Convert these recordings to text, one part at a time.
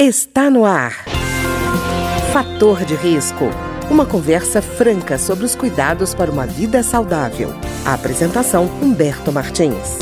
Está no ar. Fator de risco. Uma conversa franca sobre os cuidados para uma vida saudável. A apresentação Humberto Martins.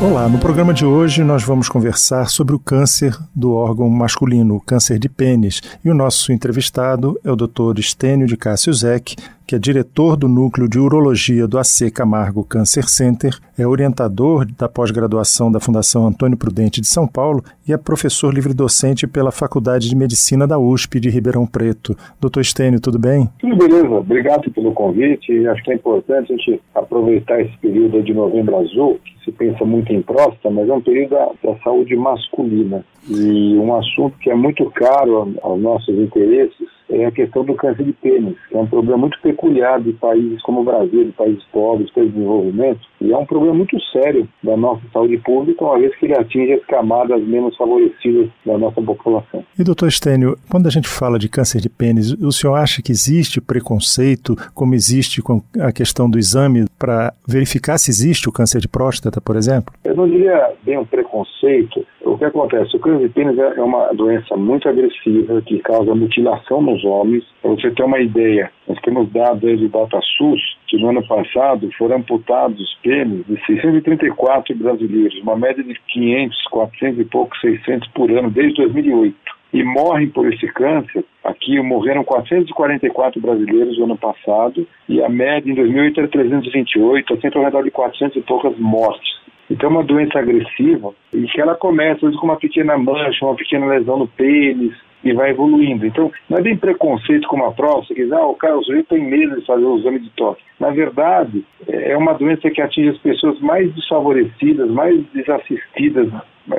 Olá, no programa de hoje nós vamos conversar sobre o câncer do órgão masculino, o câncer de pênis. E o nosso entrevistado é o Dr. Estênio de Cássio Zec, que é diretor do Núcleo de Urologia do AC Camargo Cancer Center, é orientador da pós-graduação da Fundação Antônio Prudente de São Paulo e é professor livre-docente pela Faculdade de Medicina da USP de Ribeirão Preto. Doutor Estênio, tudo bem? Tudo beleza. Obrigado pelo convite. Acho que é importante a gente aproveitar esse período de novembro azul, que se pensa muito em próstata, mas é um período da, da saúde masculina. E um assunto que é muito caro aos nossos interesses é a questão do câncer de pênis, que é um problema muito peculiar de países como o Brasil, de países pobres, países de desenvolvimento, e é um problema muito sério da nossa saúde pública, uma vez que ele atinge as camadas menos favorecidas da nossa população. E doutor Estênio, quando a gente fala de câncer de pênis, o senhor acha que existe preconceito, como existe com a questão do exame, para verificar se existe o câncer de próstata, por exemplo? Eu não diria bem um preconceito. O que acontece? O câncer de pênis é uma doença muito agressiva que causa mutilação nos homens. Para você ter uma ideia, nós temos dados aí do DataSUS que no ano passado foram amputados os pênis de 634 brasileiros, uma média de 500, 400 e pouco, 600 por ano desde 2008 e morrem por esse câncer. Aqui morreram 444 brasileiros no ano passado e a média em 2008 era 328, sempre ao redor de 400 e poucas mortes. Então é uma doença agressiva e que ela começa com uma pequena mancha, uma pequena lesão no pênis, e vai evoluindo. Então, não é bem preconceito como a próstata, que diz, ah, o cara, o sujeito tem medo de fazer o exame de toque. Na verdade, é uma doença que atinge as pessoas mais desfavorecidas, mais desassistidas,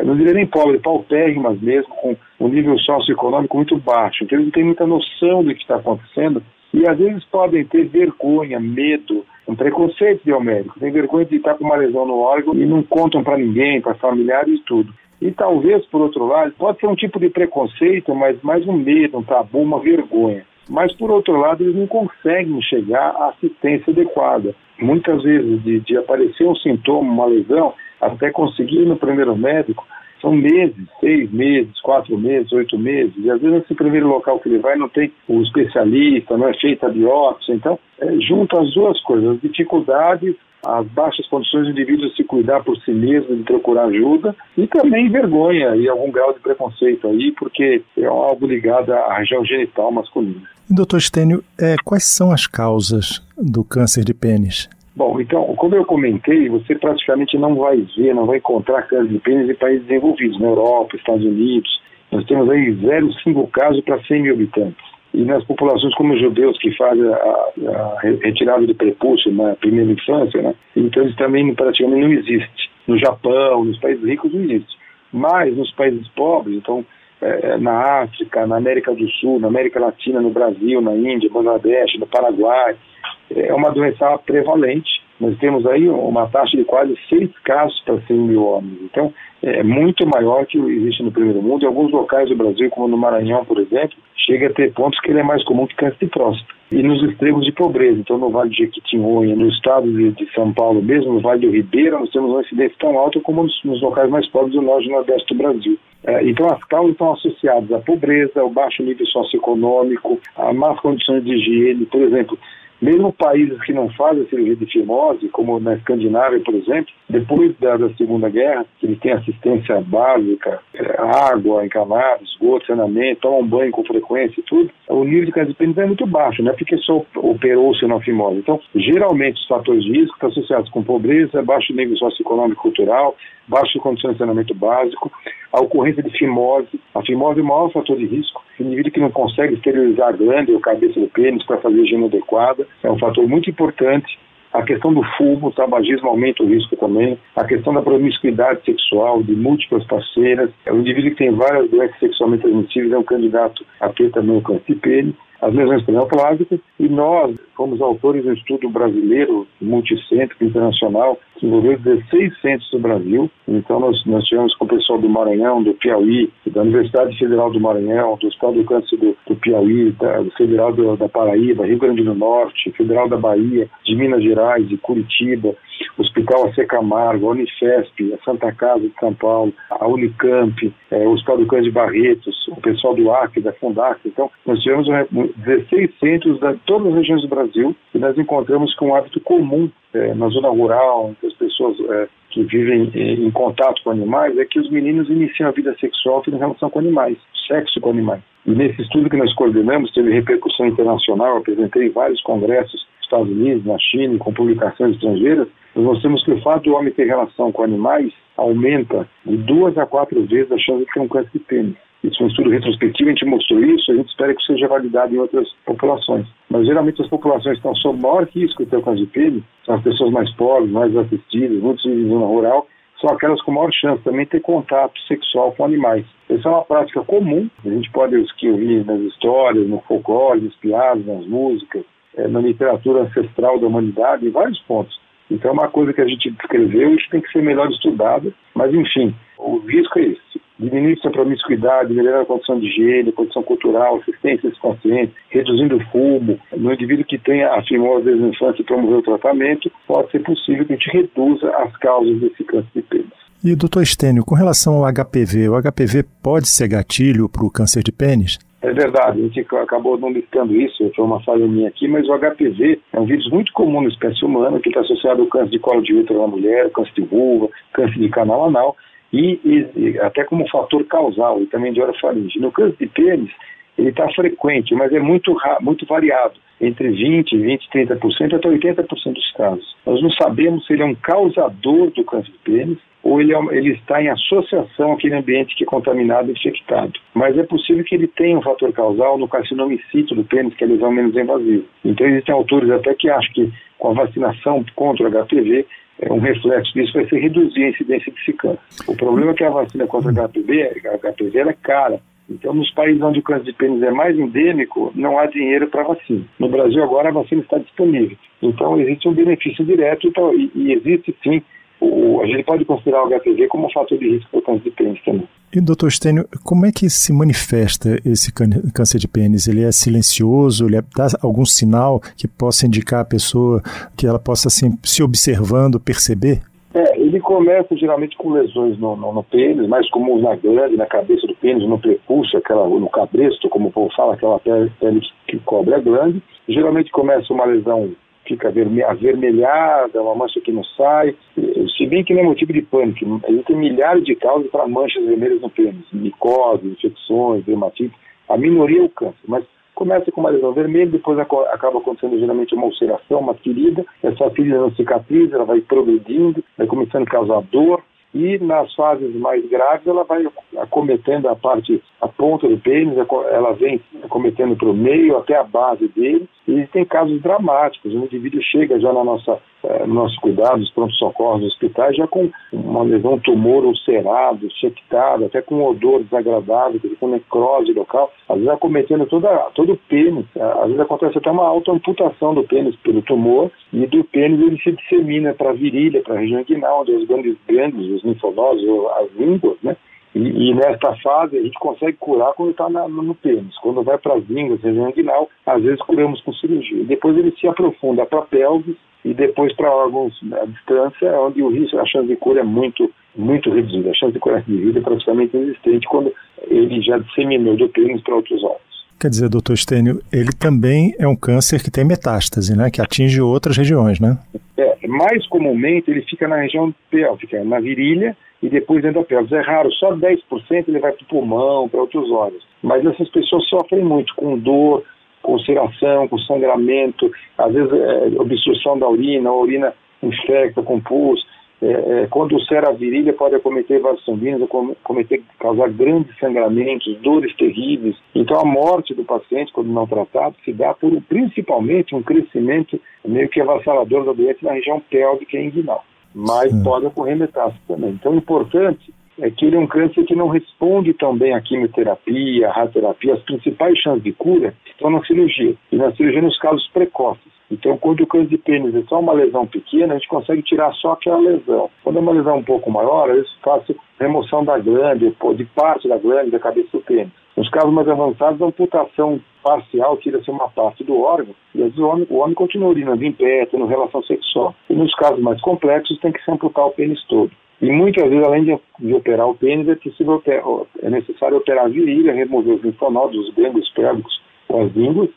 não diria nem pobres, paupérrimas mesmo, com um nível socioeconômico muito baixo. Então, eles não têm muita noção do que está acontecendo e às vezes podem ter vergonha, medo, um preconceito de ao médico. Tem vergonha de estar com uma lesão no órgão e não contam para ninguém, para familiares e tudo. E talvez, por outro lado, pode ser um tipo de preconceito, mas mais um medo, um tabu, uma vergonha. Mas, por outro lado, eles não conseguem chegar à assistência adequada. Muitas vezes, de, de aparecer um sintoma, uma lesão, até conseguir ir no primeiro médico, são meses, seis meses, quatro meses, oito meses, e às vezes nesse primeiro local que ele vai não tem o especialista, não é feita a biópsia, então, é, junto as duas coisas, as dificuldades as baixas condições do indivíduo de se cuidar por si mesmo, de procurar ajuda, e também vergonha e algum grau de preconceito aí, porque é algo ligado à região genital masculina. Doutor Stênio, é, quais são as causas do câncer de pênis? Bom, então, como eu comentei, você praticamente não vai ver, não vai encontrar câncer de pênis em países desenvolvidos, na Europa, Estados Unidos. Nós temos aí 0,5 casos para 100 mil habitantes e nas populações como os judeus que fazem a, a retirada de prepúcio na primeira infância, né? então isso também praticamente não existe. No Japão, nos países ricos não existe. Mas nos países pobres, então é, na África, na América do Sul, na América Latina, no Brasil, na Índia, Bangladesh, no Paraguai, é uma doença prevalente. Nós temos aí uma taxa de quase seis casos para 100 mil homens. Então, é muito maior que existe no primeiro mundo. Em alguns locais do Brasil, como no Maranhão, por exemplo, chega a ter pontos que ele é mais comum que câncer de próstata. E nos extremos de pobreza, então no Vale de Jequitinhonha, no estado de, de, São Paulo mesmo, no Vale do Ribeira, nós temos uma incidência tão alta como nos, nos locais mais pobres do norte e nordeste do Brasil. É, então as causas estão associadas à pobreza, ao baixo nível socioeconômico, a más condições de higiene, por exemplo, mesmo países que não fazem cirurgia de fimose, como na Escandinávia, por exemplo, depois da, da Segunda Guerra, eles têm assistência básica, é, água encanada, esgoto, saneamento, tomam banho com frequência e tudo, o nível de pênis é muito baixo, não é porque só operou-se na fimose. Então, geralmente, os fatores de risco estão associados com pobreza, baixo nível socioeconômico cultural, baixo condições de saneamento básico, a ocorrência de fimose. A fimose é o maior fator de risco. O indivíduo que não consegue esterilizar a glândula ou cabeça do pênis para fazer higiene adequada é um fator muito importante. A questão do fumo, o tabagismo aumenta o risco também. A questão da promiscuidade sexual, de múltiplas parceiras. O indivíduo que tem várias doenças sexualmente transmissíveis é um candidato a ter também o câncer de pênis as lesões pneumoplásicas, e nós fomos autores um estudo brasileiro, multicêntrico, internacional, que envolveu 16 centros do Brasil. Então, nós, nós tivemos com o pessoal do Maranhão, do Piauí, da Universidade Federal do Maranhão, do Hospital do Câncer do, do Piauí, da, do Federal do, da Paraíba, Rio Grande do Norte, Federal da Bahia, de Minas Gerais, de Curitiba, Hospital AC Camargo, a Unifesp, a Santa Casa de São Paulo, a Unicamp, é, o Hospital do Câncer de Barretos, o pessoal do Acre, da Fundac. Então, nós tivemos 16 centros de todas as regiões do Brasil e nós encontramos que um hábito comum é, na zona rural, entre as pessoas é, que vivem em, em contato com animais, é que os meninos iniciam a vida sexual em relação com animais, sexo com animais. E nesse estudo que nós coordenamos, teve repercussão internacional, apresentei em vários congressos nos Estados Unidos, na China, com publicações estrangeiras, nós mostramos que o fato do homem ter relação com animais aumenta de duas a quatro vezes a chance de ter um câncer de pênis. Isso é um estudo retrospectivo, a gente mostrou isso, a gente espera que seja validado em outras populações. Mas geralmente as populações que estão sob maior risco de ter o câncer de pênis são as pessoas mais pobres, mais assistidas, muitos vivem em zona rural, são aquelas com maior chance também de ter contato sexual com animais. Essa é uma prática comum, a gente pode ouvir nas histórias, no folclore, nas piadas, nas músicas, é, na literatura ancestral da humanidade, em vários pontos. Então é uma coisa que a gente descreveu e que tem que ser melhor estudada, mas enfim, o risco é esse diminuir sua promiscuidade, melhorar a condição de higiene, condição cultural, assistência aos pacientes, reduzindo o fumo. No indivíduo que tenha a fimose desde a infância e promover o tratamento, pode ser possível que a gente reduza as causas desse câncer de pênis. E, doutor Estênio, com relação ao HPV, o HPV pode ser gatilho para o câncer de pênis? É verdade, a gente acabou não listando isso, foi uma falha minha aqui, mas o HPV é um vírus muito comum na espécie humana, que está associado ao câncer de colo de útero na mulher, câncer de vulva, câncer de canal anal, e, e, até como fator causal e também de orofaringe. No câncer de pênis, ele está frequente, mas é muito, muito variado, entre 20%, 20%, 30% até 80% dos casos. Nós não sabemos se ele é um causador do câncer de pênis ou ele, é, ele está em associação àquele ambiente que é contaminado e infectado. Mas é possível que ele tenha um fator causal no carcinomicito do pênis, que é a lesão menos invasiva. Então existem autores até que acham que com a vacinação contra o HPV um reflexo disso vai ser reduzir a incidência de câncer. O problema é que a vacina contra HPV, HPV é cara. Então, nos países onde o câncer de pênis é mais endêmico, não há dinheiro para vacina. No Brasil, agora, a vacina está disponível. Então, existe um benefício direto e, e existe, sim, o, a gente pode considerar o HPV como um fator de risco para o câncer de pênis também. E, doutor Stênio, como é que se manifesta esse câncer de pênis? Ele é silencioso? Ele é, dá algum sinal que possa indicar a pessoa que ela possa, assim, se observando, perceber? É, ele começa geralmente com lesões no, no, no pênis, mais comuns na glande, na cabeça do pênis, no prepúcio, aquela, no cabresto, como o povo fala, aquela pele, pele que cobre a glande. Geralmente começa uma lesão fica avermelhada, uma mancha que não sai. Se bem que não é motivo de pânico, existem milhares de causas para manchas vermelhas no pênis, micose, infecções, dermatite. A minoria é o câncer, mas começa com uma lesão vermelha, depois acaba acontecendo geralmente uma ulceração, uma ferida. Essa ferida não cicatriza, ela vai progredindo, vai começando a causar dor, e nas fases mais graves ela vai acometendo a parte, a ponta do pênis, ela vem acometendo para o meio até a base dele, e tem casos dramáticos, o indivíduo chega já na nossa, eh, no nosso cuidado, nos pronto-socorros, nos hospitais, já com uma lesão, tumor ulcerado, infectado, até com um odor desagradável, com necrose local, às vezes acometendo toda, todo o pênis, às vezes acontece até uma autoamputação do pênis pelo tumor, e do pênis ele se dissemina para a virilha, para a região inguinal, onde os grandes grandes, os linfonodos, as línguas, né? E, e, nesta fase a gente consegue curar quando está no pênis. Quando vai para as línguas, região inguinal, às vezes curamos com cirurgia. Depois ele se aprofunda para a pelvis e depois para órgãos à distância, onde o risco, a chance de cura é muito, muito reduzida. A chance de cura de vida é praticamente inexistente quando ele já disseminou do pênis para outros órgãos. Quer dizer, doutor Stênio, ele também é um câncer que tem metástase, né? Que atinge outras regiões, né? É, mais comumente ele fica na região pélvica, na virilha e depois pelvis. É raro, só 10% ele vai para o pulmão, para outros órgãos. Mas essas pessoas sofrem muito com dor, com ulceração, com sangramento, às vezes é, obstrução da urina, a urina infecta com pus. É, é, quando ulcera a virilha, pode acometer vasos sanguíneos, acometer, causar grandes sangramentos, dores terríveis. Então, a morte do paciente, quando não tratado, se dá por principalmente um crescimento meio que avassalador da doença na região pélvica e inguinal. Mas Sim. pode ocorrer metástase também. Então, o importante é que ele é um câncer que não responde tão bem à quimioterapia, à radioterapia. As principais chances de cura estão na cirurgia, e na cirurgia nos casos precoces. Então, quando o câncer de pênis é só uma lesão pequena, a gente consegue tirar só aquela lesão. Quando é uma lesão um pouco maior, às vezes faço remoção da glândula, de parte da glândula da cabeça do pênis. Nos casos mais avançados, a amputação parcial tira-se uma parte do órgão e às vezes o homem, o homem continua urinando em pé, tendo relação sexual. E nos casos mais complexos, tem que se amputar o pênis todo. E muitas vezes, além de, de operar o pênis, é, possível, é necessário operar a virilha, remover os linfonodos, os gânglios pélvicos ou as línguas,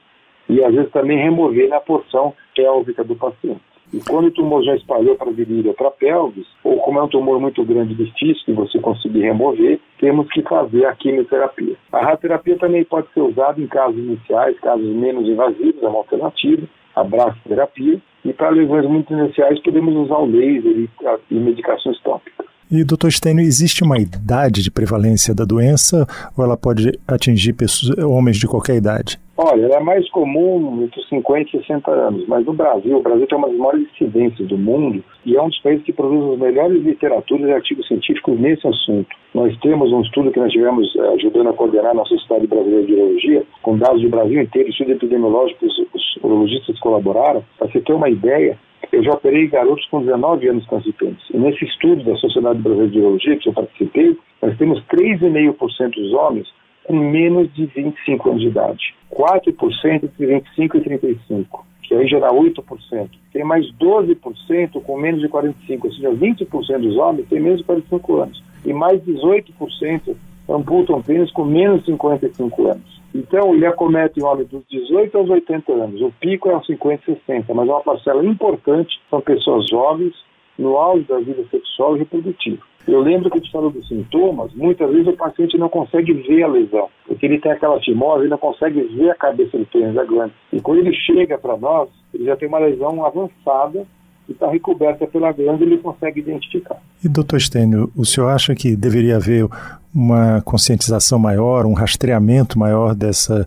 e às vezes também remover na porção pélvica do paciente. E quando o tumor já espalhou para a virilha para a pelvis, ou como é um tumor muito grande e difícil de você conseguir remover, temos que fazer a quimioterapia. A radioterapia também pode ser usada em casos iniciais, casos menos invasivos, é uma alternativa, a braçoterapia, e para lesões muito iniciais podemos usar o laser e, e medicações tópicas. E, doutor Stênio, existe uma idade de prevalência da doença ou ela pode atingir pessoas, homens de qualquer idade? Olha, ela é mais comum entre 50 e 60 anos, mas no Brasil, o Brasil tem uma das maiores incidências do mundo e é um dos países que produz as melhores literaturas e artigos científicos nesse assunto. Nós temos um estudo que nós tivemos eh, ajudando a coordenar a nossa Sociedade Brasileira de Urologia, com dados do Brasil inteiro, estudo epidemiológico, os, os urologistas colaboraram. Para você ter uma ideia, eu já operei garotos com 19 anos pênis. E nesse estudo da Sociedade Brasileira de Urologia, que eu participei, nós temos 3,5% dos homens com menos de 25 anos de idade. 4% entre 25 e 35, que aí já dá 8%. Tem mais 12% com menos de 45, ou seja, 20% dos homens têm menos de 45 anos. E mais 18% amputam pênis com menos de 55 anos. Então, ele acomete em homens dos 18 aos 80 anos. O pico é aos 50 e 60, mas é uma parcela importante são pessoas jovens no auge da vida sexual e reprodutiva. Eu lembro que a gente falou dos sintomas, muitas vezes o paciente não consegue ver a lesão, porque ele tem aquela timose, ele não consegue ver a cabeça do pênis da glândula. E quando ele chega para nós, ele já tem uma lesão avançada e está recoberta pela glândula e ele consegue identificar. E doutor Stênio, o senhor acha que deveria haver uma conscientização maior, um rastreamento maior dessa,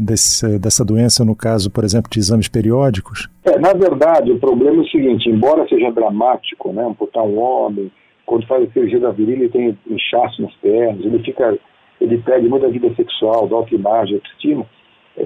desse, dessa doença, no caso, por exemplo, de exames periódicos? É, na verdade, o problema é o seguinte, embora seja dramático, né, amputar um homem, quando faz a cirurgia da virilha, ele tem inchaço nas pernas, ele fica, ele perde muita vida sexual, da autoimagem, autoestima.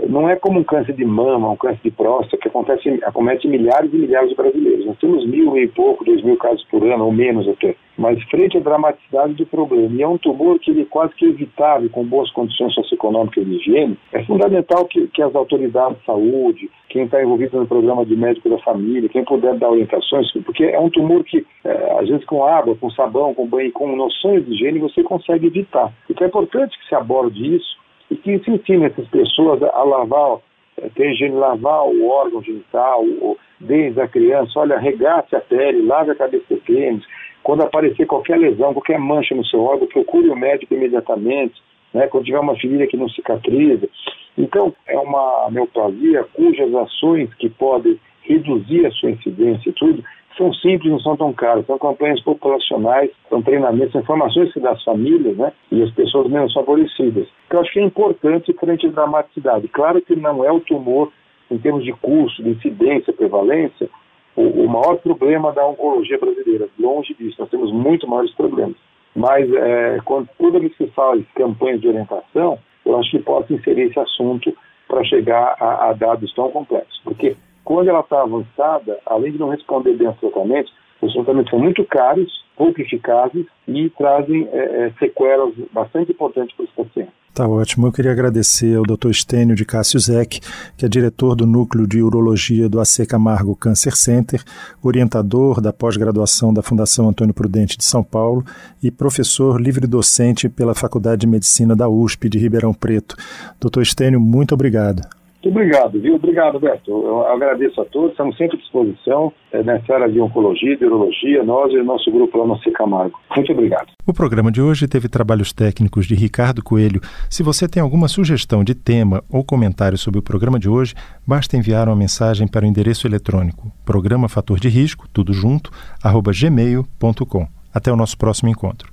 Não é como um câncer de mama, um câncer de próstata, que acontece, acomete milhares e milhares de brasileiros. Nós temos mil e pouco, dois mil casos por ano, ou menos até. Mas frente à dramaticidade do problema, e é um tumor que ele é quase que evitável, com boas condições socioeconômicas e higiene, é fundamental que, que as autoridades de saúde, quem está envolvido no programa de médico da família, quem puder dar orientações, porque é um tumor que, é, às vezes, com água, com sabão, com banho, com noções de higiene, você consegue evitar. Então é importante que se aborde isso e que ensine essas pessoas a lavar, é, ter higiene, lavar o órgão genital, desde a criança, olha, regace a pele, lave a cabeça pênis, quando aparecer qualquer lesão, qualquer mancha no seu órgão, procure o médico imediatamente, né, quando tiver uma ferida que não cicatriza. Então, é uma neoplasia cujas ações que podem reduzir a sua incidência e tudo, são simples, não são tão caras. São campanhas populacionais, são treinamentos, são informações que dá às famílias né, e às pessoas menos favorecidas. Então, eu acho que é importante frente à dramaticidade. Claro que não é o tumor, em termos de custo, de incidência, prevalência, o, o maior problema da oncologia brasileira. Longe disso, nós temos muito maiores problemas. Mas, é, quando vez que se fala de campanhas de orientação, eu acho que posso inserir esse assunto para chegar a, a dados tão complexos. Porque quando ela está avançada, além de não responder bem aos tratamentos, os tratamentos são muito caros, pouco eficazes e trazem é, é, sequelas bastante importantes para os pacientes. Tá ótimo. Eu queria agradecer ao Dr. Estênio de Cássio Zec, que é diretor do Núcleo de Urologia do AC Camargo Cancer Center, orientador da pós-graduação da Fundação Antônio Prudente de São Paulo e professor livre-docente pela Faculdade de Medicina da USP de Ribeirão Preto. Doutor Estênio, muito obrigado. Muito obrigado, viu? Obrigado, Beto. Eu agradeço a todos, estamos sempre à disposição é, nessa área de oncologia, de urologia, nós e o nosso grupo lá no Camargo. Muito obrigado. O programa de hoje teve trabalhos técnicos de Ricardo Coelho. Se você tem alguma sugestão de tema ou comentário sobre o programa de hoje, basta enviar uma mensagem para o endereço eletrônico programa fator de risco, tudo junto, arroba gmail.com. Até o nosso próximo encontro.